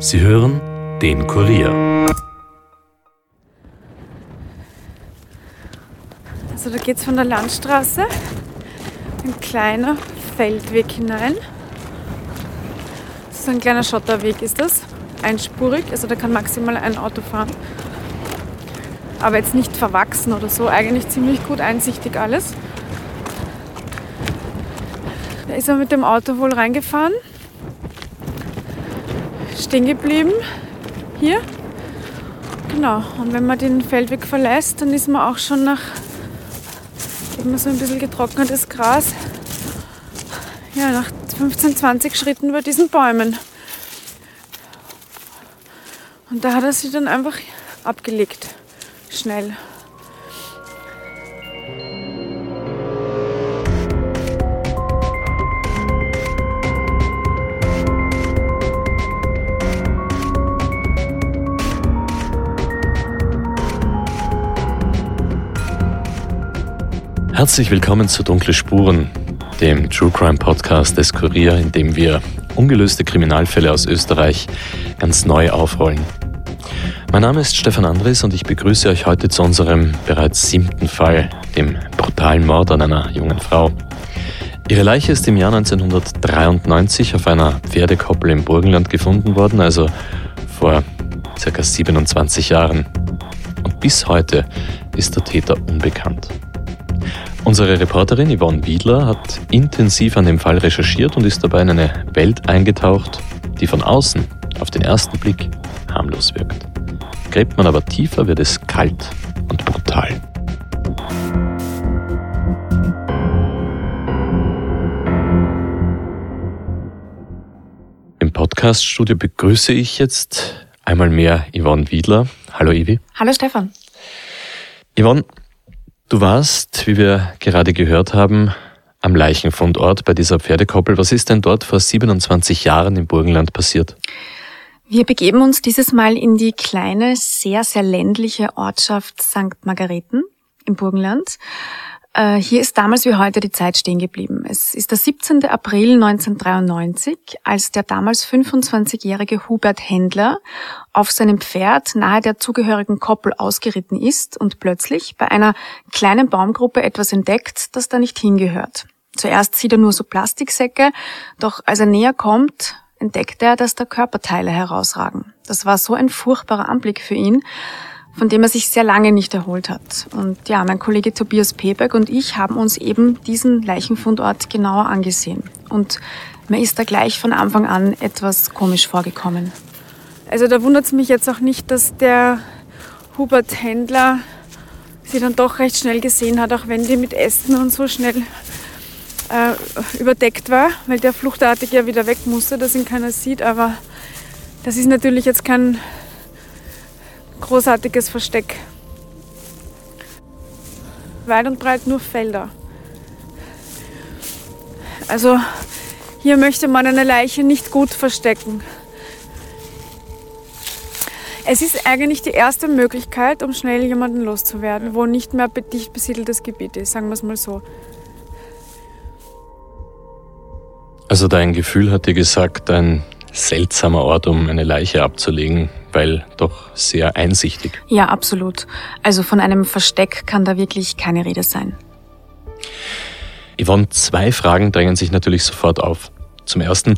Sie hören den Kurier. Also da geht es von der Landstraße ein kleiner Feldweg hinein. So ein kleiner Schotterweg ist das, einspurig, also da kann maximal ein Auto fahren. Aber jetzt nicht verwachsen oder so, eigentlich ziemlich gut einsichtig alles. Da ist er mit dem Auto wohl reingefahren, stehen geblieben, hier. Genau, und wenn man den Feldweg verlässt, dann ist man auch schon nach immer so ein bisschen getrocknetes Gras. Ja, nach 15, 20 Schritten über diesen Bäumen. Und da hat er sie dann einfach abgelegt. Schnell. Herzlich willkommen zu Dunkle Spuren, dem True Crime Podcast des Kurier, in dem wir ungelöste Kriminalfälle aus Österreich ganz neu aufrollen. Mein Name ist Stefan Andres und ich begrüße euch heute zu unserem bereits siebten Fall, dem brutalen Mord an einer jungen Frau. Ihre Leiche ist im Jahr 1993 auf einer Pferdekoppel im Burgenland gefunden worden, also vor ca. 27 Jahren. Und bis heute ist der Täter unbekannt. Unsere Reporterin Yvonne Wiedler hat intensiv an dem Fall recherchiert und ist dabei in eine Welt eingetaucht, die von außen auf den ersten Blick harmlos wirkt. Gräbt man aber tiefer, wird es kalt und brutal. Im Podcaststudio begrüße ich jetzt einmal mehr Yvonne Wiedler. Hallo Ivi. Hallo Stefan. Yvonne, Du warst, wie wir gerade gehört haben, am Leichenfundort bei dieser Pferdekoppel. Was ist denn dort vor 27 Jahren im Burgenland passiert? Wir begeben uns dieses Mal in die kleine, sehr, sehr ländliche Ortschaft St. Margareten im Burgenland. Äh, hier ist damals wie heute die Zeit stehen geblieben. Es ist der 17. April 1993, als der damals 25-jährige Hubert Händler auf seinem Pferd nahe der zugehörigen Koppel ausgeritten ist und plötzlich bei einer kleinen Baumgruppe etwas entdeckt, das da nicht hingehört. Zuerst sieht er nur so Plastiksäcke, doch als er näher kommt, entdeckt er, dass da Körperteile herausragen. Das war so ein furchtbarer Anblick für ihn, von dem er sich sehr lange nicht erholt hat. Und ja, mein Kollege Tobias Peberg und ich haben uns eben diesen Leichenfundort genauer angesehen. Und mir ist da gleich von Anfang an etwas komisch vorgekommen. Also da wundert es mich jetzt auch nicht, dass der Hubert Händler sie dann doch recht schnell gesehen hat, auch wenn die mit Ästen und so schnell äh, überdeckt war, weil der fluchtartig ja wieder weg musste, dass ihn keiner sieht. Aber das ist natürlich jetzt kein großartiges Versteck. Weit und breit nur Felder. Also hier möchte man eine Leiche nicht gut verstecken. Es ist eigentlich die erste Möglichkeit, um schnell jemanden loszuwerden, wo nicht mehr dicht besiedeltes Gebiet ist, sagen wir es mal so. Also dein Gefühl hat dir gesagt, ein seltsamer Ort, um eine Leiche abzulegen, weil doch sehr einsichtig. Ja, absolut. Also von einem Versteck kann da wirklich keine Rede sein. Yvonne, zwei Fragen drängen sich natürlich sofort auf. Zum ersten,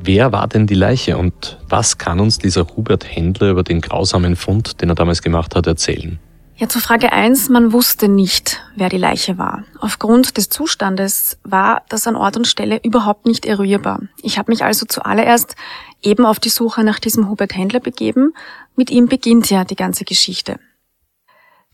wer war denn die Leiche und was kann uns dieser Hubert Händler über den grausamen Fund, den er damals gemacht hat, erzählen? Ja, zur Frage eins: Man wusste nicht, wer die Leiche war. Aufgrund des Zustandes war das an Ort und Stelle überhaupt nicht eruierbar. Ich habe mich also zuallererst eben auf die Suche nach diesem Hubert Händler begeben. Mit ihm beginnt ja die ganze Geschichte.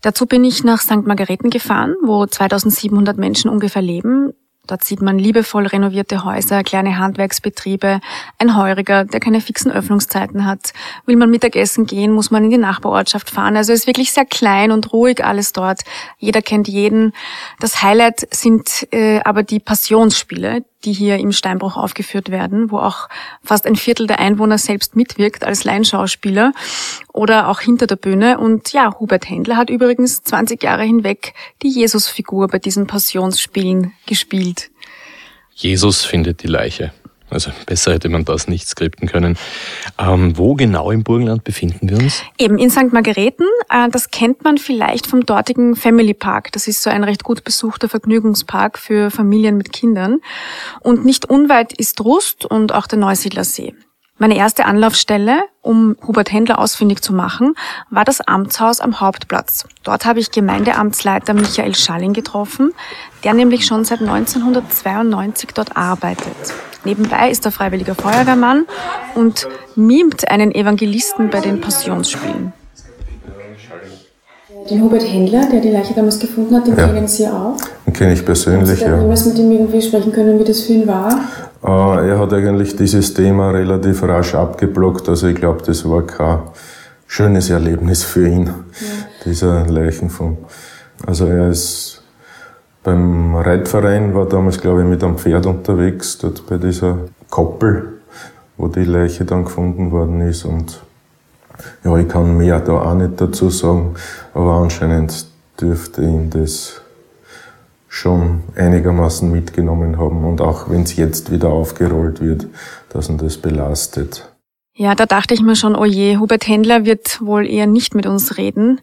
Dazu bin ich nach St. Margareten gefahren, wo 2700 Menschen ungefähr leben. Dort sieht man liebevoll renovierte Häuser, kleine Handwerksbetriebe, ein Heuriger, der keine fixen Öffnungszeiten hat. Will man Mittagessen gehen, muss man in die Nachbarortschaft fahren. Also es ist wirklich sehr klein und ruhig alles dort. Jeder kennt jeden. Das Highlight sind äh, aber die Passionsspiele, die hier im Steinbruch aufgeführt werden, wo auch fast ein Viertel der Einwohner selbst mitwirkt als Laienschauspieler oder auch hinter der Bühne. Und ja, Hubert Händler hat übrigens 20 Jahre hinweg die Jesusfigur bei diesen Passionsspielen gespielt. Jesus findet die Leiche. Also besser hätte man das nicht skripten können. Ähm, wo genau im Burgenland befinden wir uns? Eben in St. Margareten. Äh, das kennt man vielleicht vom dortigen Family Park. Das ist so ein recht gut besuchter Vergnügungspark für Familien mit Kindern. Und nicht unweit ist Rust und auch der Neusiedler See. Meine erste Anlaufstelle, um Hubert Händler ausfindig zu machen, war das Amtshaus am Hauptplatz. Dort habe ich Gemeindeamtsleiter Michael Schalling getroffen, der nämlich schon seit 1992 dort arbeitet. Nebenbei ist er freiwilliger Feuerwehrmann und mimt einen Evangelisten bei den Passionsspielen. Den Hubert Händler, der die Leiche damals gefunden hat, den ja. kennen Sie auch? Den kenne ich persönlich, ja. Jemals mit ihm irgendwie sprechen können, wie das für ihn war? Äh, er hat eigentlich dieses Thema relativ rasch abgeblockt. Also ich glaube, das war kein schönes Erlebnis für ihn, ja. dieser Leichenfund. Also er ist beim Reitverein, war damals, glaube ich, mit einem Pferd unterwegs, dort bei dieser Koppel, wo die Leiche dann gefunden worden ist. Und ja, ich kann mehr da auch nicht dazu sagen, aber anscheinend dürfte ihn das schon einigermaßen mitgenommen haben und auch wenn es jetzt wieder aufgerollt wird, dass ihn das belastet. Ja, da dachte ich mir schon, oh je, Hubert Händler wird wohl eher nicht mit uns reden.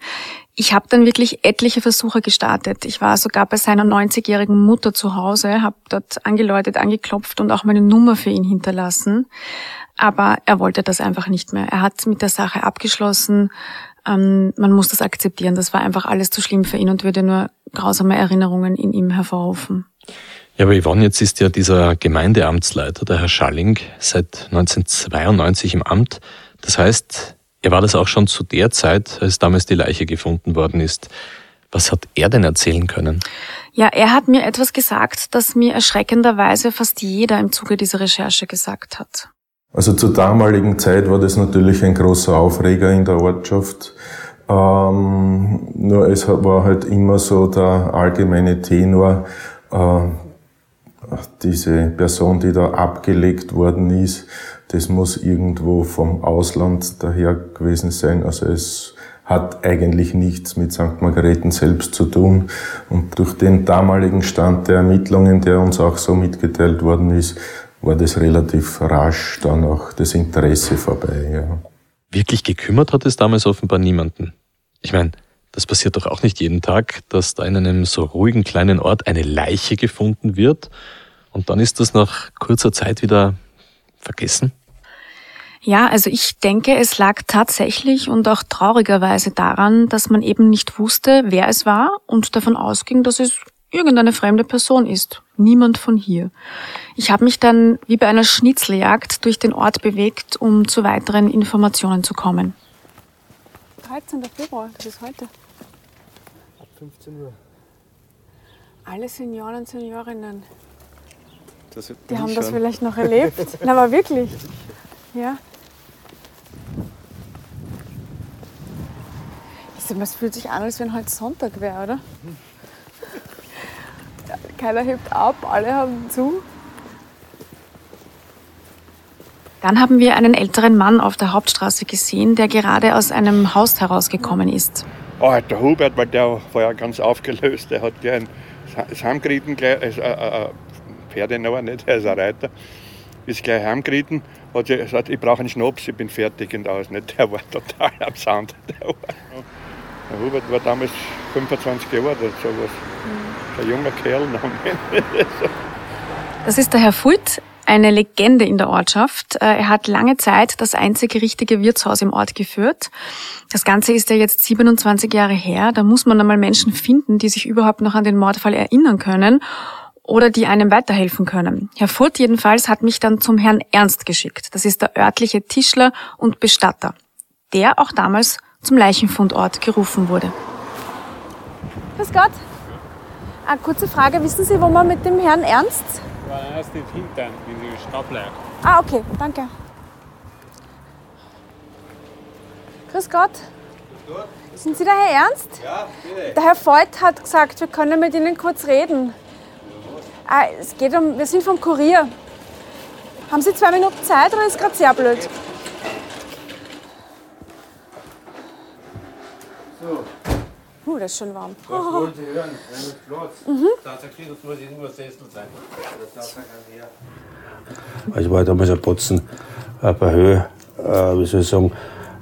Ich habe dann wirklich etliche Versuche gestartet. Ich war sogar bei seiner 90-jährigen Mutter zu Hause, habe dort angeläutet, angeklopft und auch meine Nummer für ihn hinterlassen. Aber er wollte das einfach nicht mehr. Er hat mit der Sache abgeschlossen. Ähm, man muss das akzeptieren. Das war einfach alles zu schlimm für ihn und würde nur grausame Erinnerungen in ihm hervorrufen. Ja, aber Yvonne, jetzt ist ja dieser Gemeindeamtsleiter, der Herr Schalling, seit 1992 im Amt. Das heißt, er war das auch schon zu der Zeit, als damals die Leiche gefunden worden ist. Was hat er denn erzählen können? Ja, er hat mir etwas gesagt, das mir erschreckenderweise fast jeder im Zuge dieser Recherche gesagt hat. Also zur damaligen Zeit war das natürlich ein großer Aufreger in der Ortschaft. Ähm, nur es war halt immer so der allgemeine Tenor, äh, diese Person, die da abgelegt worden ist, das muss irgendwo vom Ausland daher gewesen sein. Also es hat eigentlich nichts mit St. Margareten selbst zu tun. Und durch den damaligen Stand der Ermittlungen, der uns auch so mitgeteilt worden ist, war das relativ rasch dann auch das Interesse vorbei. Ja. Wirklich gekümmert hat es damals offenbar niemanden. Ich meine, das passiert doch auch nicht jeden Tag, dass da in einem so ruhigen kleinen Ort eine Leiche gefunden wird und dann ist das nach kurzer Zeit wieder vergessen. Ja, also ich denke, es lag tatsächlich und auch traurigerweise daran, dass man eben nicht wusste, wer es war und davon ausging, dass es irgendeine fremde Person ist. Niemand von hier. Ich habe mich dann wie bei einer Schnitzeljagd durch den Ort bewegt, um zu weiteren Informationen zu kommen. 13. Februar, das ist heute. 15 Uhr. Alle Senioren und Seniorinnen. Die haben das vielleicht noch erlebt. Na, aber wirklich. Ja. Es fühlt sich an, als wenn heute Sonntag wäre, oder? Keiner hebt ab, alle haben zu. Dann haben wir einen älteren Mann auf der Hauptstraße gesehen, der gerade aus einem Haus herausgekommen ist. Oh, der Hubert, weil der war ja ganz aufgelöst. Der hat gleich das Heimgeritten, also, äh, Pferde noch nicht, er ist ein Reiter, ist gleich heimgeritten, hat gesagt, ich brauche einen Schnaps, ich bin fertig und aus. Nicht. Der war total am Sound. Der, Hubert war damals 25 Jahre oder sowas. Mhm. Ein junger Kerl noch. Das ist der Herr Fuldt, eine Legende in der Ortschaft. Äh, er hat lange Zeit das einzige richtige Wirtshaus im Ort geführt. Das Ganze ist ja jetzt 27 Jahre her. Da muss man einmal Menschen finden, die sich überhaupt noch an den Mordfall erinnern können oder die einem weiterhelfen können. Herr Furt jedenfalls hat mich dann zum Herrn Ernst geschickt. Das ist der örtliche Tischler und Bestatter, der auch damals zum Leichenfundort gerufen wurde. Grüß Gott. Eine kurze Frage. Wissen Sie, wo man mit dem Herrn Ernst? Ja, er ist hinten, in die Stapler. Ah, okay, danke. Grüß Gott. Sind Sie der Herr Ernst? Ja, bitte. Der Herr Voigt hat gesagt, wir können mit Ihnen kurz reden. Ah, es geht um, wir sind vom Kurier. Haben Sie zwei Minuten Zeit oder ist gerade sehr blöd? So. Uh, das ist schon warm. Was oh. wollen Sie hören? Platz. Mhm. Da muss ich nur Sessel sein. Das darf her. Also war damals ein Botzen äh, bei Höhe, äh, wie soll ich sagen,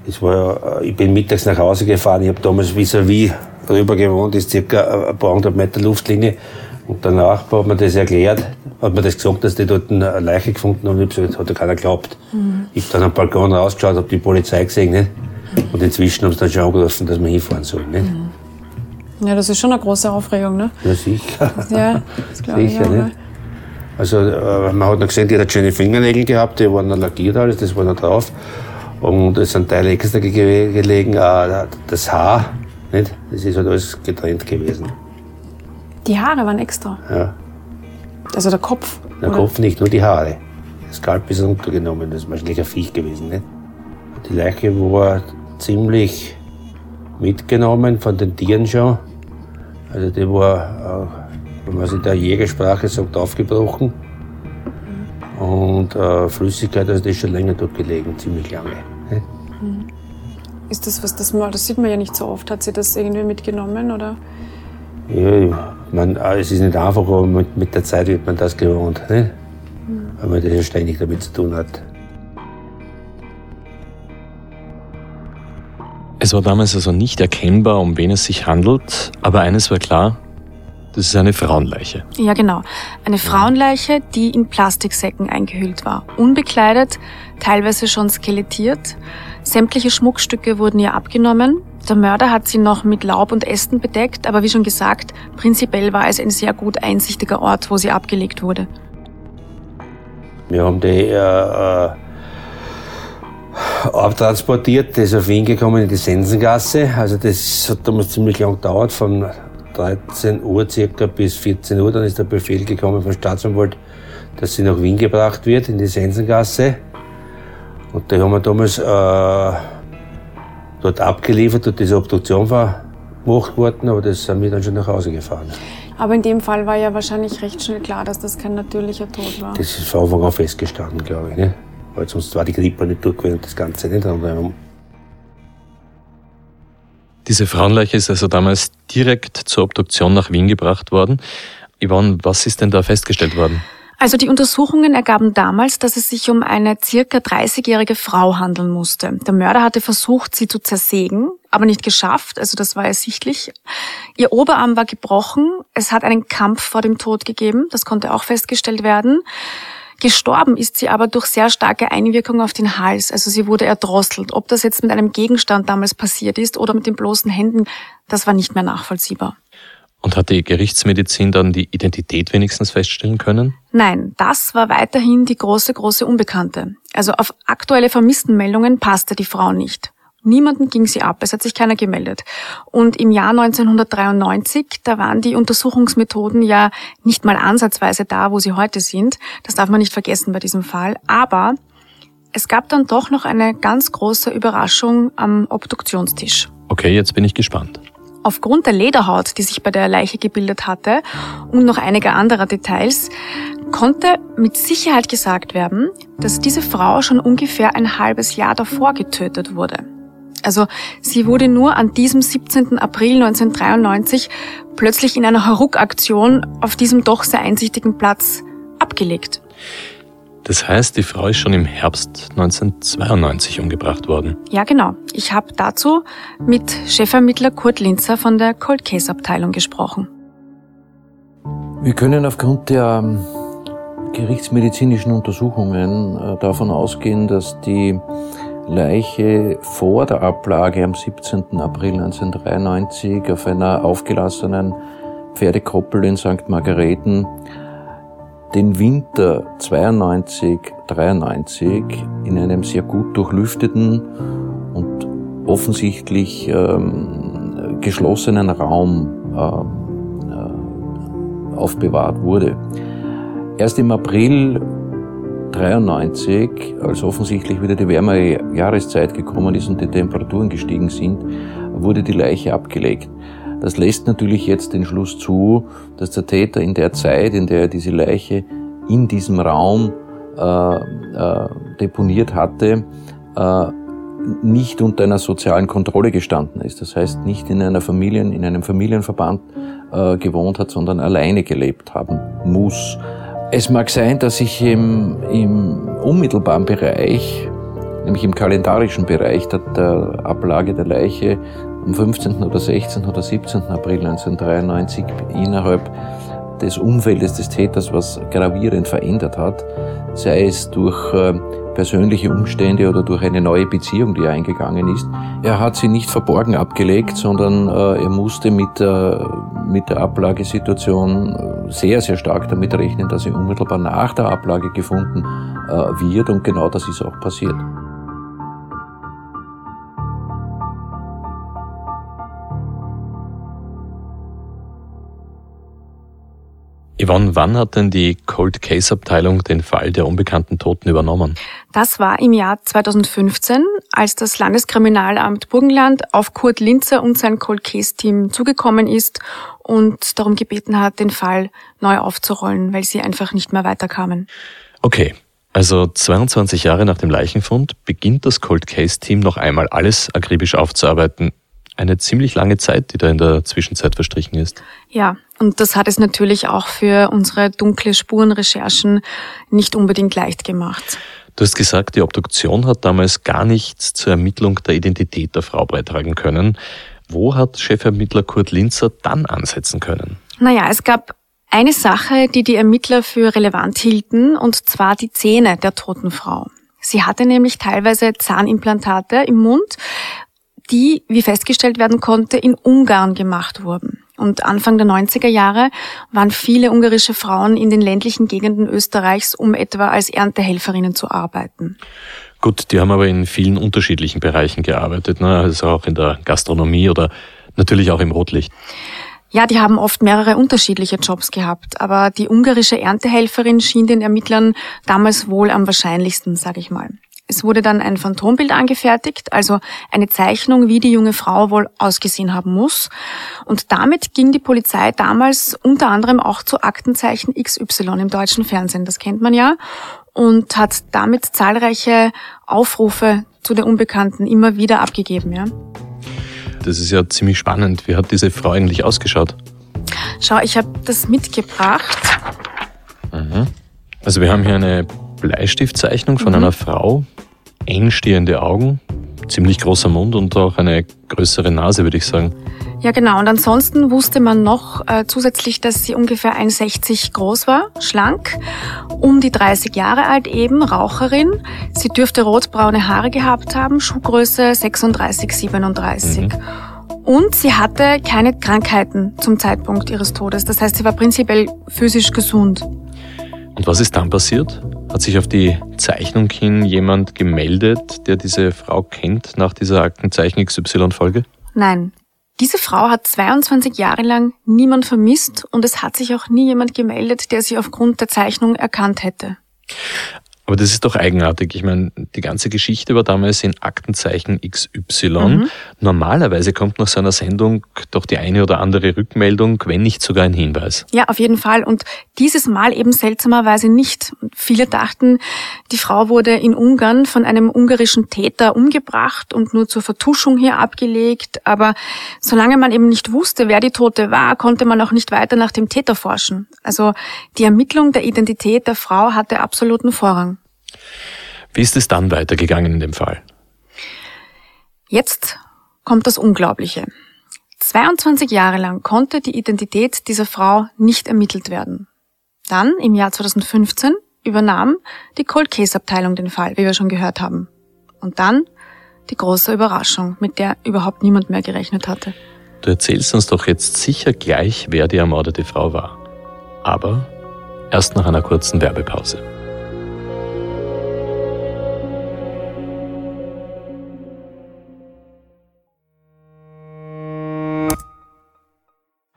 es war äh, ich bin mittags nach Hause gefahren, ich habe damals vis-à-vis drüber gewohnt, ist circa ein paar hundert Meter Luftlinie. Und danach hat man das erklärt, hat man das gesagt, dass die dort eine Leiche gefunden haben. Ich hab gesagt, hat ja keiner geglaubt. Mhm. Ich habe dann am Balkon rausgeschaut, habe die Polizei gesehen, nicht? Und inzwischen haben sie dann schon angerufen, dass wir hinfahren sollen, nicht? Ja, das ist schon eine große Aufregung, ne? Ja, sicher. Ja, das glaube ich Sicher, auch. ne? Also äh, man hat noch gesehen, die hat schöne Fingernägel gehabt, die waren noch lackiert alles, das war noch drauf. Und es sind Teile extra ge gelegen, äh, das Haar, nicht? Das ist halt alles getrennt gewesen. Die Haare waren extra. Ja. Also der Kopf. Der oder? Kopf nicht, nur die Haare. Das Kalb ist runtergenommen, das ist wahrscheinlich ein Viech gewesen. Nicht? Die Leiche war ziemlich mitgenommen von den Tieren schon. Also die war, äh, wenn man es in der Jägersprache sagt, aufgebrochen. Und äh, Flüssigkeit, also die ist schon länger dort gelegen, ziemlich lange. Nicht? Ist das was, das mal, das sieht man ja nicht so oft. Hat sie das irgendwie mitgenommen oder? Ja, mein, äh, es ist nicht einfach, aber mit, mit der Zeit wird man das gewohnt. Nicht? Weil man das ja ständig damit zu tun hat. Es war damals also nicht erkennbar, um wen es sich handelt, aber eines war klar, das ist eine Frauenleiche. Ja, genau. Eine Frauenleiche, die in Plastiksäcken eingehüllt war. Unbekleidet, teilweise schon skelettiert. Sämtliche Schmuckstücke wurden ihr abgenommen. Der Mörder hat sie noch mit Laub und Ästen bedeckt, aber wie schon gesagt, prinzipiell war es ein sehr gut einsichtiger Ort, wo sie abgelegt wurde. Wir haben die äh, äh, abtransportiert, das ist auf Wien gekommen in die Sensengasse. Also das hat damals ziemlich lang gedauert, von 13 Uhr circa bis 14 Uhr. Dann ist der Befehl gekommen vom Staatsanwalt, dass sie nach Wien gebracht wird, in die Sensengasse. Und die haben wir damals äh, dort abgeliefert, ist eine Obduktion gemacht worden, aber das sind wir dann schon nach Hause gefahren. Aber in dem Fall war ja wahrscheinlich recht schnell klar, dass das kein natürlicher Tod war. Das ist von Anfang an festgestanden, glaube ich. Ne? Weil sonst war die Grippe nicht durchgewesen und das Ganze nicht. Und, ähm, Diese Frauenleiche ist also damals direkt zur Obduktion nach Wien gebracht worden. Yvonne, was ist denn da festgestellt worden? Also die Untersuchungen ergaben damals, dass es sich um eine circa 30-jährige Frau handeln musste. Der Mörder hatte versucht, sie zu zersägen, aber nicht geschafft, also das war ersichtlich. Ihr Oberarm war gebrochen, es hat einen Kampf vor dem Tod gegeben, das konnte auch festgestellt werden. Gestorben ist sie aber durch sehr starke Einwirkung auf den Hals, also sie wurde erdrosselt. Ob das jetzt mit einem Gegenstand damals passiert ist oder mit den bloßen Händen, das war nicht mehr nachvollziehbar. Und hat die Gerichtsmedizin dann die Identität wenigstens feststellen können? Nein, das war weiterhin die große, große Unbekannte. Also auf aktuelle Vermisstenmeldungen passte die Frau nicht. Niemanden ging sie ab, es hat sich keiner gemeldet. Und im Jahr 1993, da waren die Untersuchungsmethoden ja nicht mal ansatzweise da, wo sie heute sind. Das darf man nicht vergessen bei diesem Fall. Aber es gab dann doch noch eine ganz große Überraschung am Obduktionstisch. Okay, jetzt bin ich gespannt. Aufgrund der Lederhaut, die sich bei der Leiche gebildet hatte und noch einiger anderer Details, konnte mit Sicherheit gesagt werden, dass diese Frau schon ungefähr ein halbes Jahr davor getötet wurde. Also sie wurde nur an diesem 17. April 1993 plötzlich in einer Hauruck-Aktion auf diesem doch sehr einsichtigen Platz abgelegt. Das heißt, die Frau ist schon im Herbst 1992 umgebracht worden. Ja, genau. Ich habe dazu mit Chefermittler Kurt Linzer von der Cold Case Abteilung gesprochen. Wir können aufgrund der ähm, gerichtsmedizinischen Untersuchungen äh, davon ausgehen, dass die Leiche vor der Ablage am 17. April 1993 auf einer aufgelassenen Pferdekoppel in St. Margareten den Winter 92, 93 in einem sehr gut durchlüfteten und offensichtlich ähm, geschlossenen Raum ähm, äh, aufbewahrt wurde. Erst im April 93, als offensichtlich wieder die wärmere Jahreszeit gekommen ist und die Temperaturen gestiegen sind, wurde die Leiche abgelegt. Das lässt natürlich jetzt den Schluss zu, dass der Täter in der Zeit, in der er diese Leiche in diesem Raum äh, äh, deponiert hatte, äh, nicht unter einer sozialen Kontrolle gestanden ist. Das heißt, nicht in einer Familien, in einem Familienverband äh, gewohnt hat, sondern alleine gelebt haben muss. Es mag sein, dass ich im, im unmittelbaren Bereich, nämlich im kalendarischen Bereich der, der Ablage der Leiche am 15. oder 16. oder 17. April 1993 innerhalb des Umfeldes des Täters was gravierend verändert hat, sei es durch äh, persönliche Umstände oder durch eine neue Beziehung, die er eingegangen ist. Er hat sie nicht verborgen abgelegt, sondern äh, er musste mit, äh, mit der Ablagesituation sehr, sehr stark damit rechnen, dass er unmittelbar nach der Ablage gefunden äh, wird und genau das ist auch passiert. Yvonne, wann hat denn die Cold Case Abteilung den Fall der unbekannten Toten übernommen? Das war im Jahr 2015, als das Landeskriminalamt Burgenland auf Kurt Linzer und sein Cold Case Team zugekommen ist und darum gebeten hat, den Fall neu aufzurollen, weil sie einfach nicht mehr weiterkamen. Okay. Also 22 Jahre nach dem Leichenfund beginnt das Cold Case Team noch einmal alles akribisch aufzuarbeiten. Eine ziemlich lange Zeit, die da in der Zwischenzeit verstrichen ist. Ja, und das hat es natürlich auch für unsere dunkle Spurenrecherchen nicht unbedingt leicht gemacht. Du hast gesagt, die Obduktion hat damals gar nichts zur Ermittlung der Identität der Frau beitragen können. Wo hat Chefermittler Kurt Linzer dann ansetzen können? Naja, es gab eine Sache, die die Ermittler für relevant hielten, und zwar die Zähne der toten Frau. Sie hatte nämlich teilweise Zahnimplantate im Mund, die, wie festgestellt werden konnte, in Ungarn gemacht wurden. Und Anfang der 90er Jahre waren viele ungarische Frauen in den ländlichen Gegenden Österreichs, um etwa als Erntehelferinnen zu arbeiten. Gut, die haben aber in vielen unterschiedlichen Bereichen gearbeitet, ne? also auch in der Gastronomie oder natürlich auch im Rotlicht. Ja, die haben oft mehrere unterschiedliche Jobs gehabt, aber die ungarische Erntehelferin schien den Ermittlern damals wohl am wahrscheinlichsten, sage ich mal. Es wurde dann ein Phantombild angefertigt, also eine Zeichnung, wie die junge Frau wohl ausgesehen haben muss. Und damit ging die Polizei damals unter anderem auch zu Aktenzeichen XY im deutschen Fernsehen, das kennt man ja, und hat damit zahlreiche Aufrufe zu der Unbekannten immer wieder abgegeben. Ja. Das ist ja ziemlich spannend. Wie hat diese Frau eigentlich ausgeschaut? Schau, ich habe das mitgebracht. Mhm. Also wir haben hier eine Bleistiftzeichnung von mhm. einer Frau, engstehende Augen, ziemlich großer Mund und auch eine größere Nase, würde ich sagen. Ja, genau. Und ansonsten wusste man noch äh, zusätzlich, dass sie ungefähr 1,60 groß war, schlank, um die 30 Jahre alt eben, Raucherin. Sie dürfte rotbraune Haare gehabt haben, Schuhgröße 36, 37. Mhm. Und sie hatte keine Krankheiten zum Zeitpunkt ihres Todes. Das heißt, sie war prinzipiell physisch gesund. Und was ist dann passiert? Hat sich auf die Zeichnung hin jemand gemeldet, der diese Frau kennt nach dieser Aktenzeichen XY-Folge? Nein. Diese Frau hat 22 Jahre lang niemand vermisst und es hat sich auch nie jemand gemeldet, der sie aufgrund der Zeichnung erkannt hätte. Aber das ist doch eigenartig. Ich meine, die ganze Geschichte war damals in Aktenzeichen XY. Mhm. Normalerweise kommt nach so einer Sendung doch die eine oder andere Rückmeldung, wenn nicht sogar ein Hinweis. Ja, auf jeden Fall. Und dieses Mal eben seltsamerweise nicht. Viele dachten, die Frau wurde in Ungarn von einem ungarischen Täter umgebracht und nur zur Vertuschung hier abgelegt. Aber solange man eben nicht wusste, wer die Tote war, konnte man auch nicht weiter nach dem Täter forschen. Also die Ermittlung der Identität der Frau hatte absoluten Vorrang. Wie ist es dann weitergegangen in dem Fall? Jetzt kommt das Unglaubliche. 22 Jahre lang konnte die Identität dieser Frau nicht ermittelt werden. Dann, im Jahr 2015, übernahm die Cold Case Abteilung den Fall, wie wir schon gehört haben. Und dann die große Überraschung, mit der überhaupt niemand mehr gerechnet hatte. Du erzählst uns doch jetzt sicher gleich, wer die ermordete Frau war. Aber erst nach einer kurzen Werbepause.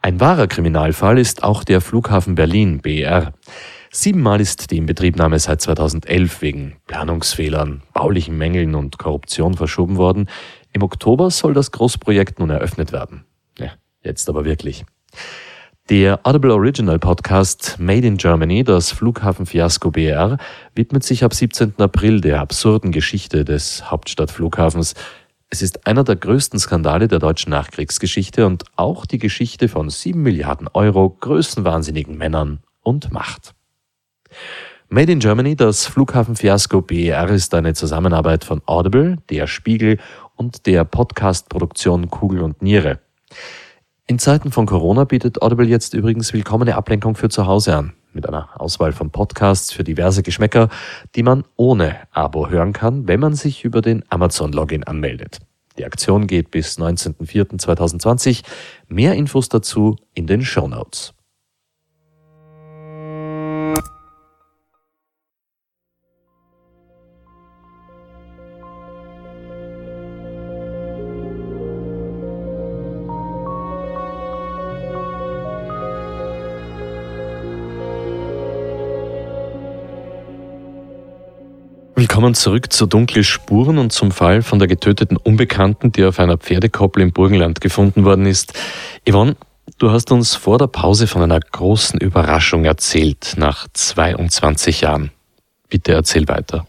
Ein wahrer Kriminalfall ist auch der Flughafen Berlin BR. Siebenmal ist die Inbetriebnahme seit 2011 wegen Planungsfehlern, baulichen Mängeln und Korruption verschoben worden. Im Oktober soll das Großprojekt nun eröffnet werden. Ja, jetzt aber wirklich. Der Audible Original Podcast Made in Germany, das Flughafenfiasko BR, widmet sich ab 17. April der absurden Geschichte des Hauptstadtflughafens, es ist einer der größten Skandale der deutschen Nachkriegsgeschichte und auch die Geschichte von sieben Milliarden Euro größenwahnsinnigen Männern und Macht. Made in Germany, das Flughafenfiasko BER ist eine Zusammenarbeit von Audible, der Spiegel und der Podcast-Produktion Kugel und Niere. In Zeiten von Corona bietet Audible jetzt übrigens willkommene Ablenkung für zu Hause an, mit einer Auswahl von Podcasts für diverse Geschmäcker, die man ohne Abo hören kann, wenn man sich über den Amazon-Login anmeldet. Die Aktion geht bis 19.04.2020. Mehr Infos dazu in den Show Notes. Willkommen zurück zu Dunkle Spuren und zum Fall von der getöteten Unbekannten, die auf einer Pferdekoppel im Burgenland gefunden worden ist. Yvonne, du hast uns vor der Pause von einer großen Überraschung erzählt, nach 22 Jahren. Bitte erzähl weiter.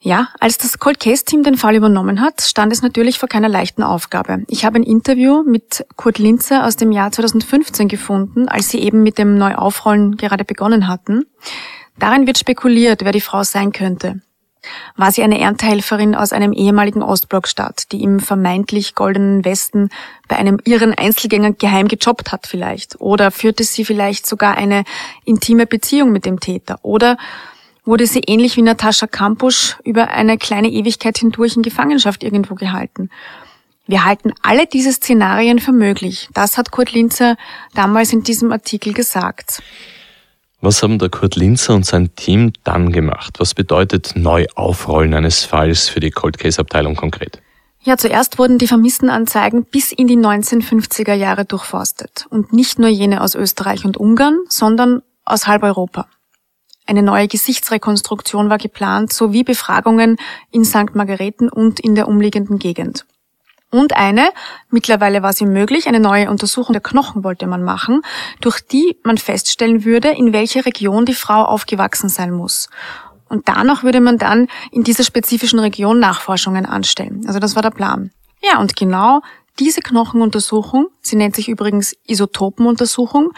Ja, als das Cold Case Team den Fall übernommen hat, stand es natürlich vor keiner leichten Aufgabe. Ich habe ein Interview mit Kurt Linzer aus dem Jahr 2015 gefunden, als sie eben mit dem Neuaufrollen gerade begonnen hatten. Darin wird spekuliert, wer die Frau sein könnte. War sie eine Erntehelferin aus einem ehemaligen Ostblockstaat, die im vermeintlich goldenen Westen bei einem irren Einzelgänger geheim gejobbt hat vielleicht? Oder führte sie vielleicht sogar eine intime Beziehung mit dem Täter? Oder wurde sie ähnlich wie Natascha Kampusch über eine kleine Ewigkeit hindurch in Gefangenschaft irgendwo gehalten? Wir halten alle diese Szenarien für möglich. Das hat Kurt Linzer damals in diesem Artikel gesagt. Was haben der Kurt Linzer und sein Team dann gemacht? Was bedeutet Neuaufrollen eines Falls für die Cold Case Abteilung konkret? Ja, zuerst wurden die Vermisstenanzeigen bis in die 1950er Jahre durchforstet. Und nicht nur jene aus Österreich und Ungarn, sondern aus halb Europa. Eine neue Gesichtsrekonstruktion war geplant, sowie Befragungen in St. Margareten und in der umliegenden Gegend. Und eine, mittlerweile war sie möglich, eine neue Untersuchung der Knochen wollte man machen, durch die man feststellen würde, in welcher Region die Frau aufgewachsen sein muss. Und danach würde man dann in dieser spezifischen Region Nachforschungen anstellen. Also das war der Plan. Ja, und genau diese Knochenuntersuchung, sie nennt sich übrigens Isotopenuntersuchung,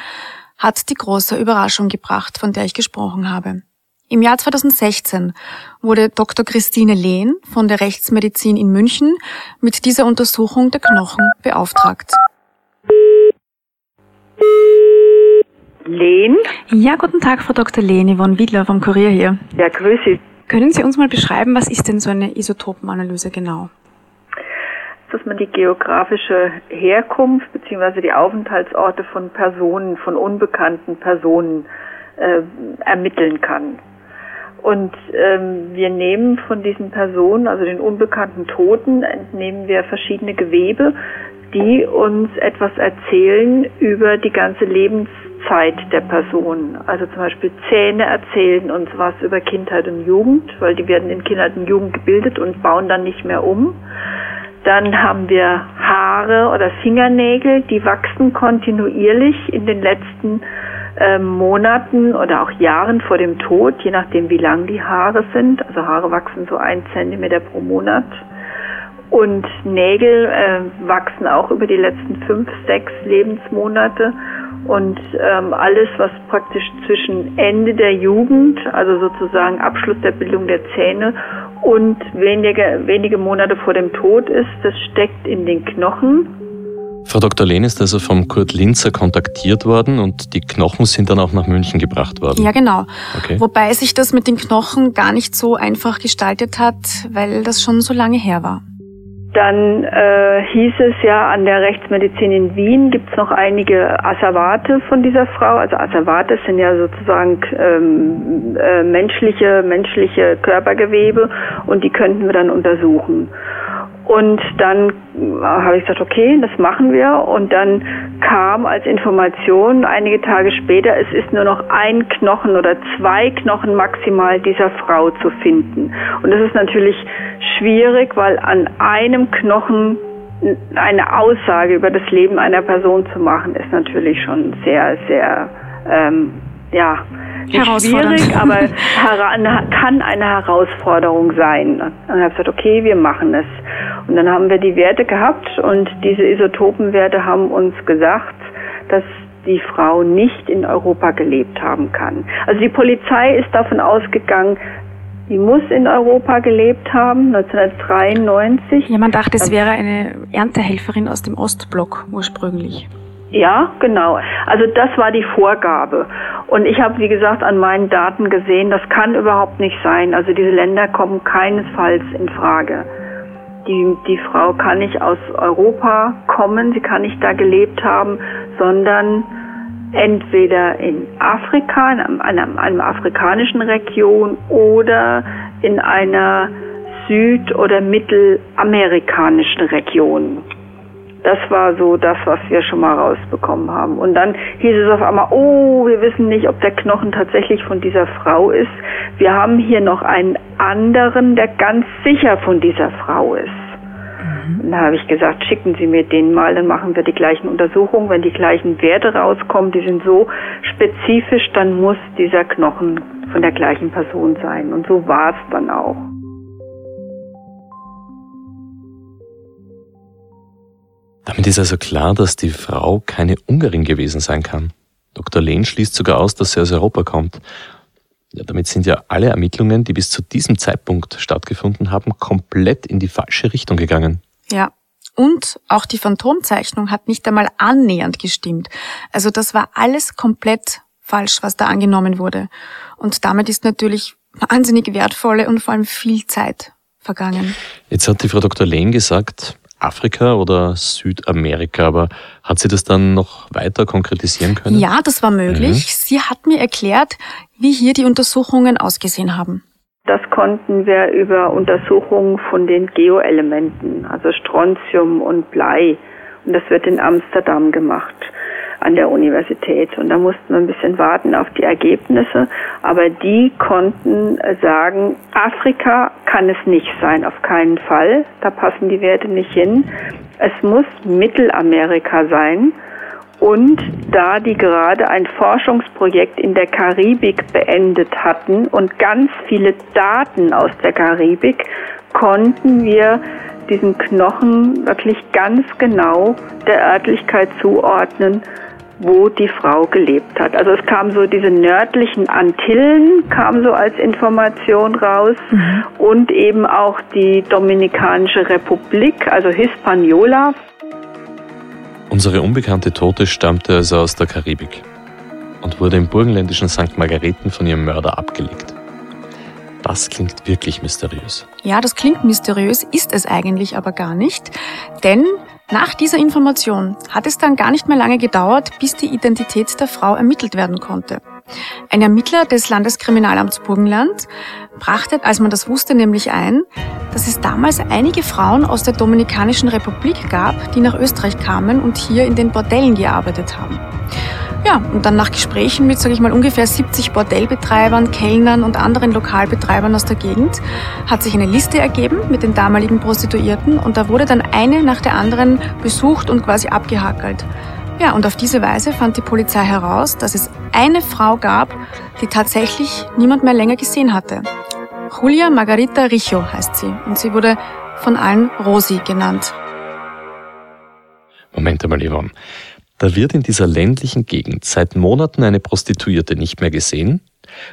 hat die große Überraschung gebracht, von der ich gesprochen habe. Im Jahr 2016 wurde Dr. Christine Lehn von der Rechtsmedizin in München mit dieser Untersuchung der Knochen beauftragt. Lehn? Ja, guten Tag, Frau Dr. Lehn, Yvonne Wiedler vom Kurier hier. Ja, grüße. Können Sie uns mal beschreiben, was ist denn so eine Isotopenanalyse genau? dass man die geografische Herkunft bzw. die Aufenthaltsorte von Personen, von unbekannten Personen äh, ermitteln kann. Und ähm, wir nehmen von diesen Personen, also den unbekannten Toten, entnehmen wir verschiedene Gewebe, die uns etwas erzählen über die ganze Lebenszeit der Person. Also zum Beispiel Zähne erzählen uns was über Kindheit und Jugend, weil die werden in Kindheit und Jugend gebildet und bauen dann nicht mehr um. Dann haben wir Haare oder Fingernägel, die wachsen kontinuierlich in den letzten äh, Monaten oder auch Jahren vor dem Tod, je nachdem wie lang die Haare sind. Also Haare wachsen so ein Zentimeter pro Monat. Und Nägel äh, wachsen auch über die letzten fünf, sechs Lebensmonate. Und ähm, alles, was praktisch zwischen Ende der Jugend, also sozusagen Abschluss der Bildung der Zähne und wenige, wenige Monate vor dem Tod ist, das steckt in den Knochen Frau Dr. Lehn ist also vom Kurt Linzer kontaktiert worden und die Knochen sind dann auch nach München gebracht worden. Ja, genau. Okay. Wobei sich das mit den Knochen gar nicht so einfach gestaltet hat, weil das schon so lange her war. Dann äh, hieß es ja, an der Rechtsmedizin in Wien gibt es noch einige Asservate von dieser Frau. Also Asservate sind ja sozusagen ähm, äh, menschliche, menschliche Körpergewebe und die könnten wir dann untersuchen. Und dann äh, habe ich gesagt, okay, das machen wir. Und dann kam als Information einige Tage später, es ist nur noch ein Knochen oder zwei Knochen maximal dieser Frau zu finden. Und das ist natürlich schwierig, weil an einem Knochen eine Aussage über das Leben einer Person zu machen, ist natürlich schon sehr, sehr, ähm, ja, schwierig, aber kann eine Herausforderung sein. Und dann habe ich gesagt, okay, wir machen es. Und dann haben wir die Werte gehabt und diese Isotopenwerte haben uns gesagt, dass die Frau nicht in Europa gelebt haben kann. Also die Polizei ist davon ausgegangen, sie muss in Europa gelebt haben, 1993. Ja, man dachte, es wäre eine Erntehelferin aus dem Ostblock ursprünglich. Ja, genau. Also das war die Vorgabe. Und ich habe, wie gesagt, an meinen Daten gesehen, das kann überhaupt nicht sein. Also diese Länder kommen keinesfalls in Frage. Die, die Frau kann nicht aus Europa kommen, sie kann nicht da gelebt haben, sondern entweder in Afrika, in einem, einem, einer afrikanischen Region oder in einer süd- oder mittelamerikanischen Region. Das war so das, was wir schon mal rausbekommen haben. Und dann hieß es auf einmal, oh, wir wissen nicht, ob der Knochen tatsächlich von dieser Frau ist. Wir haben hier noch einen anderen, der ganz sicher von dieser Frau ist. Und da habe ich gesagt, schicken Sie mir den mal, dann machen wir die gleichen Untersuchungen. Wenn die gleichen Werte rauskommen, die sind so spezifisch, dann muss dieser Knochen von der gleichen Person sein. Und so war es dann auch. Damit ist also klar, dass die Frau keine Ungarin gewesen sein kann. Dr. Lehn schließt sogar aus, dass sie aus Europa kommt. Ja, damit sind ja alle Ermittlungen, die bis zu diesem Zeitpunkt stattgefunden haben, komplett in die falsche Richtung gegangen. Ja. Und auch die Phantomzeichnung hat nicht einmal annähernd gestimmt. Also das war alles komplett falsch, was da angenommen wurde. Und damit ist natürlich wahnsinnig wertvolle und vor allem viel Zeit vergangen. Jetzt hat die Frau Dr. Lehn gesagt, Afrika oder Südamerika, aber hat sie das dann noch weiter konkretisieren können? Ja, das war möglich. Mhm. Sie hat mir erklärt, wie hier die Untersuchungen ausgesehen haben. Das konnten wir über Untersuchungen von den Geoelementen, also Strontium und Blei. Und das wird in Amsterdam gemacht an der Universität. Und da mussten wir ein bisschen warten auf die Ergebnisse. Aber die konnten sagen, Afrika kann es nicht sein, auf keinen Fall. Da passen die Werte nicht hin. Es muss Mittelamerika sein. Und da die gerade ein Forschungsprojekt in der Karibik beendet hatten und ganz viele Daten aus der Karibik, konnten wir diesen Knochen wirklich ganz genau der Örtlichkeit zuordnen, wo die Frau gelebt hat. Also es kam so diese nördlichen Antillen, kam so als Information raus mhm. und eben auch die Dominikanische Republik, also Hispaniola. Unsere unbekannte Tote stammte also aus der Karibik und wurde im burgenländischen St. Margareten von ihrem Mörder abgelegt. Das klingt wirklich mysteriös. Ja, das klingt mysteriös, ist es eigentlich aber gar nicht, denn nach dieser Information hat es dann gar nicht mehr lange gedauert, bis die Identität der Frau ermittelt werden konnte. Ein Ermittler des Landeskriminalamts Burgenland brachte, als man das wusste, nämlich ein, dass es damals einige Frauen aus der Dominikanischen Republik gab, die nach Österreich kamen und hier in den Bordellen gearbeitet haben. Ja, und dann nach Gesprächen mit, sage ich mal, ungefähr 70 Bordellbetreibern, Kellnern und anderen Lokalbetreibern aus der Gegend hat sich eine Liste ergeben mit den damaligen Prostituierten und da wurde dann eine nach der anderen besucht und quasi abgehackelt. Ja, und auf diese Weise fand die Polizei heraus, dass es eine Frau gab, die tatsächlich niemand mehr länger gesehen hatte. Julia Margarita Richo heißt sie und sie wurde von allen Rosi genannt. Moment einmal, Yvonne. Da wird in dieser ländlichen Gegend seit Monaten eine Prostituierte nicht mehr gesehen.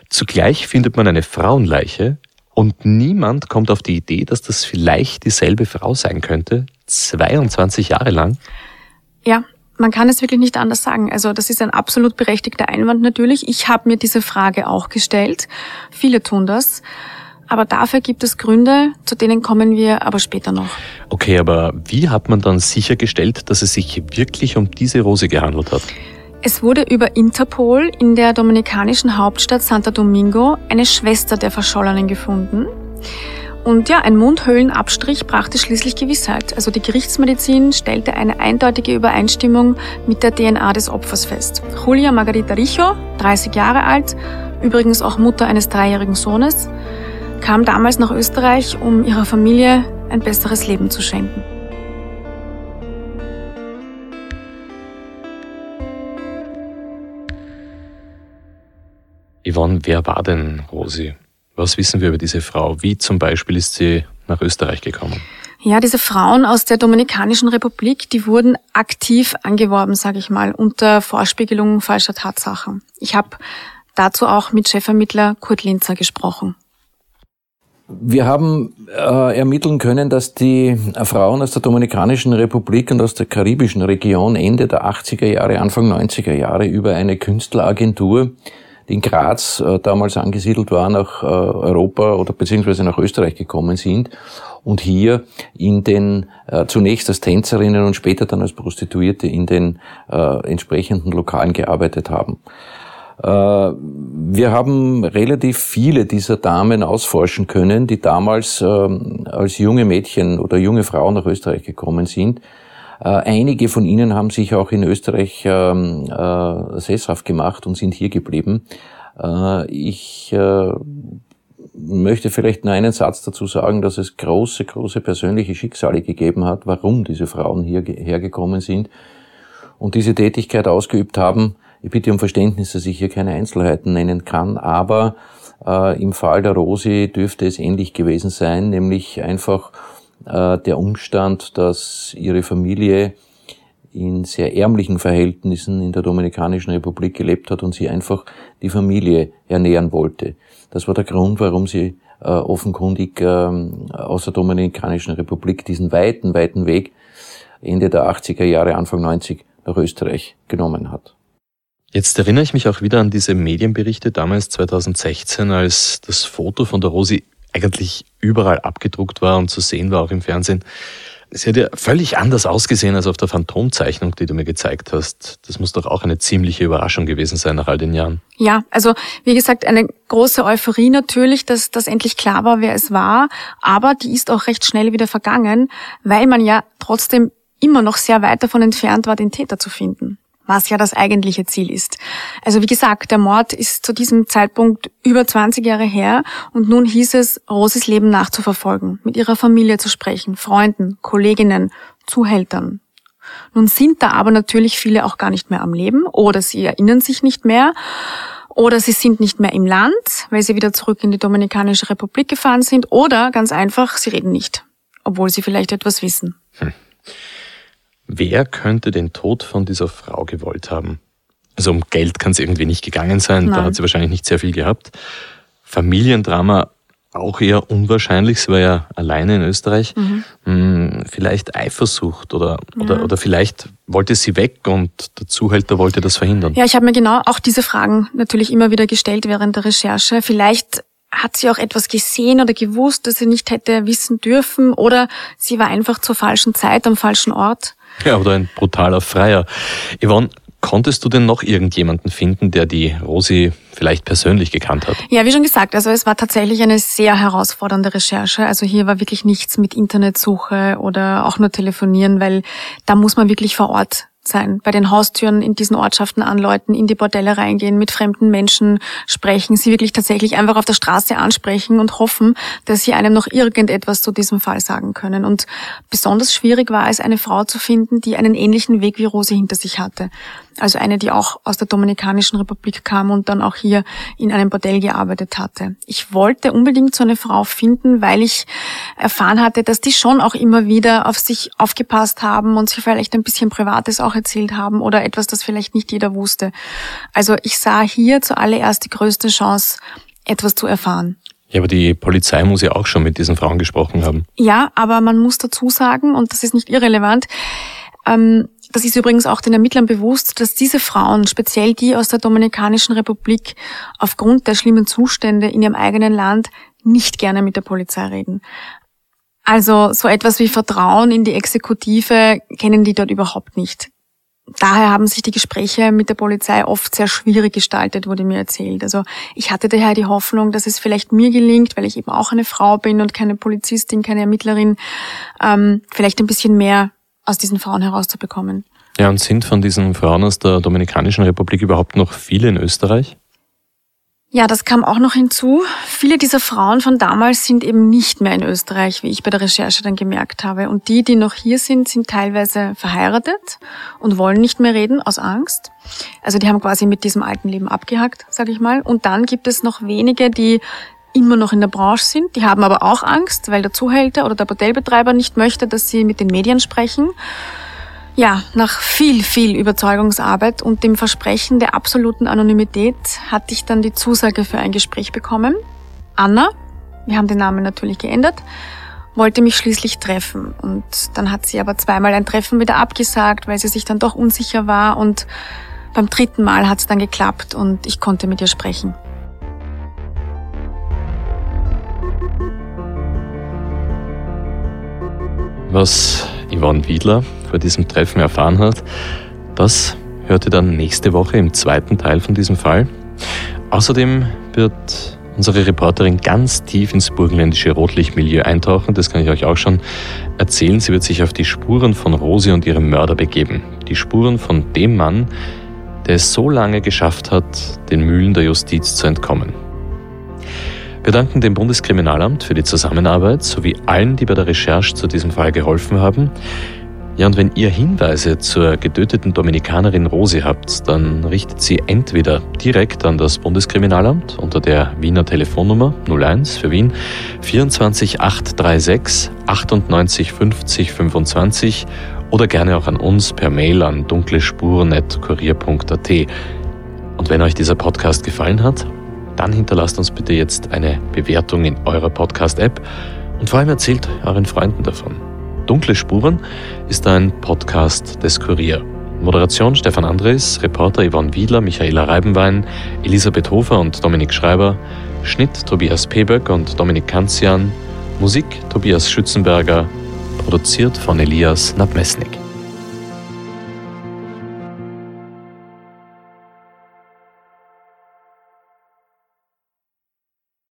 Zugleich findet man eine Frauenleiche und niemand kommt auf die Idee, dass das vielleicht dieselbe Frau sein könnte, 22 Jahre lang. Ja, man kann es wirklich nicht anders sagen. Also das ist ein absolut berechtigter Einwand natürlich. Ich habe mir diese Frage auch gestellt. Viele tun das. Aber dafür gibt es Gründe, zu denen kommen wir aber später noch. Okay, aber wie hat man dann sichergestellt, dass es sich wirklich um diese Rose gehandelt hat? Es wurde über Interpol in der dominikanischen Hauptstadt Santo Domingo eine Schwester der Verschollenen gefunden. Und ja, ein Mundhöhlenabstrich brachte schließlich Gewissheit. Also die Gerichtsmedizin stellte eine eindeutige Übereinstimmung mit der DNA des Opfers fest. Julia Margarita Richo, 30 Jahre alt, übrigens auch Mutter eines dreijährigen Sohnes, kam damals nach Österreich, um ihrer Familie ein besseres Leben zu schenken. Yvonne, wer war denn Rosi? Was wissen wir über diese Frau? Wie zum Beispiel ist sie nach Österreich gekommen? Ja, diese Frauen aus der Dominikanischen Republik, die wurden aktiv angeworben, sage ich mal, unter Vorspiegelung falscher Tatsachen. Ich habe dazu auch mit Chefermittler Kurt Linzer gesprochen. Wir haben äh, ermitteln können, dass die Frauen aus der Dominikanischen Republik und aus der karibischen Region Ende der 80er Jahre, Anfang 90er Jahre über eine Künstleragentur, die in Graz äh, damals angesiedelt war, nach äh, Europa oder beziehungsweise nach Österreich gekommen sind und hier in den äh, zunächst als Tänzerinnen und später dann als Prostituierte in den äh, entsprechenden Lokalen gearbeitet haben. Äh, wir haben relativ viele dieser Damen ausforschen können, die damals ähm, als junge Mädchen oder junge Frauen nach Österreich gekommen sind. Äh, einige von ihnen haben sich auch in Österreich ähm, äh, sesshaft gemacht und sind hier geblieben. Ich möchte vielleicht nur einen Satz dazu sagen, dass es große, große persönliche Schicksale gegeben hat, warum diese Frauen hierher gekommen sind und diese Tätigkeit ausgeübt haben, ich bitte um Verständnis, dass ich hier keine Einzelheiten nennen kann, aber äh, im Fall der Rosi dürfte es ähnlich gewesen sein, nämlich einfach äh, der Umstand, dass ihre Familie in sehr ärmlichen Verhältnissen in der Dominikanischen Republik gelebt hat und sie einfach die Familie ernähren wollte. Das war der Grund, warum sie äh, offenkundig äh, aus der Dominikanischen Republik diesen weiten, weiten Weg Ende der 80er Jahre, Anfang 90 nach Österreich genommen hat. Jetzt erinnere ich mich auch wieder an diese Medienberichte damals 2016, als das Foto von der Rosi eigentlich überall abgedruckt war und zu sehen war, auch im Fernsehen. Sie hat ja völlig anders ausgesehen als auf der Phantomzeichnung, die du mir gezeigt hast. Das muss doch auch eine ziemliche Überraschung gewesen sein nach all den Jahren. Ja, also wie gesagt, eine große Euphorie natürlich, dass das endlich klar war, wer es war. Aber die ist auch recht schnell wieder vergangen, weil man ja trotzdem immer noch sehr weit davon entfernt war, den Täter zu finden was ja das eigentliche Ziel ist. Also wie gesagt, der Mord ist zu diesem Zeitpunkt über 20 Jahre her und nun hieß es, Rosis Leben nachzuverfolgen, mit ihrer Familie zu sprechen, Freunden, Kolleginnen, Zuhältern. Nun sind da aber natürlich viele auch gar nicht mehr am Leben oder sie erinnern sich nicht mehr oder sie sind nicht mehr im Land, weil sie wieder zurück in die Dominikanische Republik gefahren sind oder ganz einfach, sie reden nicht, obwohl sie vielleicht etwas wissen. Hm. Wer könnte den Tod von dieser Frau gewollt haben? Also um Geld kann es irgendwie nicht gegangen sein, Nein. da hat sie wahrscheinlich nicht sehr viel gehabt. Familiendrama auch eher unwahrscheinlich, sie war ja alleine in Österreich. Mhm. Hm, vielleicht Eifersucht oder, oder, ja. oder vielleicht wollte sie weg und der Zuhälter wollte das verhindern. Ja, ich habe mir genau auch diese Fragen natürlich immer wieder gestellt während der Recherche. Vielleicht hat sie auch etwas gesehen oder gewusst, das sie nicht hätte wissen dürfen oder sie war einfach zur falschen Zeit am falschen Ort. Ja, oder ein brutaler Freier. Yvonne, konntest du denn noch irgendjemanden finden, der die Rosi vielleicht persönlich gekannt hat? Ja, wie schon gesagt, also es war tatsächlich eine sehr herausfordernde Recherche. Also hier war wirklich nichts mit Internetsuche oder auch nur telefonieren, weil da muss man wirklich vor Ort sein, bei den Haustüren in diesen Ortschaften anläuten, in die Bordelle reingehen, mit fremden Menschen sprechen, sie wirklich tatsächlich einfach auf der Straße ansprechen und hoffen, dass sie einem noch irgendetwas zu diesem Fall sagen können. Und besonders schwierig war es, eine Frau zu finden, die einen ähnlichen Weg wie Rose hinter sich hatte. Also eine, die auch aus der Dominikanischen Republik kam und dann auch hier in einem Bordell gearbeitet hatte. Ich wollte unbedingt so eine Frau finden, weil ich erfahren hatte, dass die schon auch immer wieder auf sich aufgepasst haben und sich vielleicht ein bisschen Privates auch erzählt haben oder etwas, das vielleicht nicht jeder wusste. Also ich sah hier zuallererst die größte Chance, etwas zu erfahren. Ja, aber die Polizei muss ja auch schon mit diesen Frauen gesprochen haben. Ja, aber man muss dazu sagen, und das ist nicht irrelevant, ähm, das ist übrigens auch den Ermittlern bewusst, dass diese Frauen, speziell die aus der Dominikanischen Republik, aufgrund der schlimmen Zustände in ihrem eigenen Land nicht gerne mit der Polizei reden. Also so etwas wie Vertrauen in die Exekutive kennen die dort überhaupt nicht. Daher haben sich die Gespräche mit der Polizei oft sehr schwierig gestaltet, wurde mir erzählt. Also ich hatte daher die Hoffnung, dass es vielleicht mir gelingt, weil ich eben auch eine Frau bin und keine Polizistin, keine Ermittlerin, ähm, vielleicht ein bisschen mehr aus diesen Frauen herauszubekommen. Ja, und sind von diesen Frauen aus der Dominikanischen Republik überhaupt noch viele in Österreich? Ja, das kam auch noch hinzu. Viele dieser Frauen von damals sind eben nicht mehr in Österreich, wie ich bei der Recherche dann gemerkt habe. Und die, die noch hier sind, sind teilweise verheiratet und wollen nicht mehr reden aus Angst. Also die haben quasi mit diesem alten Leben abgehackt, sage ich mal. Und dann gibt es noch wenige, die immer noch in der Branche sind. Die haben aber auch Angst, weil der Zuhälter oder der Bordellbetreiber nicht möchte, dass sie mit den Medien sprechen. Ja, nach viel, viel Überzeugungsarbeit und dem Versprechen der absoluten Anonymität hatte ich dann die Zusage für ein Gespräch bekommen. Anna, wir haben den Namen natürlich geändert, wollte mich schließlich treffen. Und dann hat sie aber zweimal ein Treffen wieder abgesagt, weil sie sich dann doch unsicher war. Und beim dritten Mal hat es dann geklappt und ich konnte mit ihr sprechen. Was Yvonne Wiedler vor diesem Treffen erfahren hat, das hört ihr dann nächste Woche im zweiten Teil von diesem Fall. Außerdem wird unsere Reporterin ganz tief ins burgenländische Rotlichtmilieu eintauchen. Das kann ich euch auch schon erzählen. Sie wird sich auf die Spuren von Rosi und ihrem Mörder begeben. Die Spuren von dem Mann, der es so lange geschafft hat, den Mühlen der Justiz zu entkommen. Wir danken dem Bundeskriminalamt für die Zusammenarbeit sowie allen, die bei der Recherche zu diesem Fall geholfen haben. Ja, und wenn ihr Hinweise zur getöteten Dominikanerin Rosi habt, dann richtet sie entweder direkt an das Bundeskriminalamt unter der Wiener Telefonnummer 01 für Wien 24 836 98 50 25 oder gerne auch an uns per Mail an dunklespuren.kurier.at. Und wenn euch dieser Podcast gefallen hat, dann hinterlasst uns bitte jetzt eine Bewertung in eurer Podcast-App und vor allem erzählt euren Freunden davon. Dunkle Spuren ist ein Podcast des Kurier. Moderation Stefan Andres, Reporter Yvonne Wiedler, Michaela Reibenwein, Elisabeth Hofer und Dominik Schreiber, Schnitt Tobias Peböck und Dominik Kanzian, Musik Tobias Schützenberger, produziert von Elias Nabmesnik.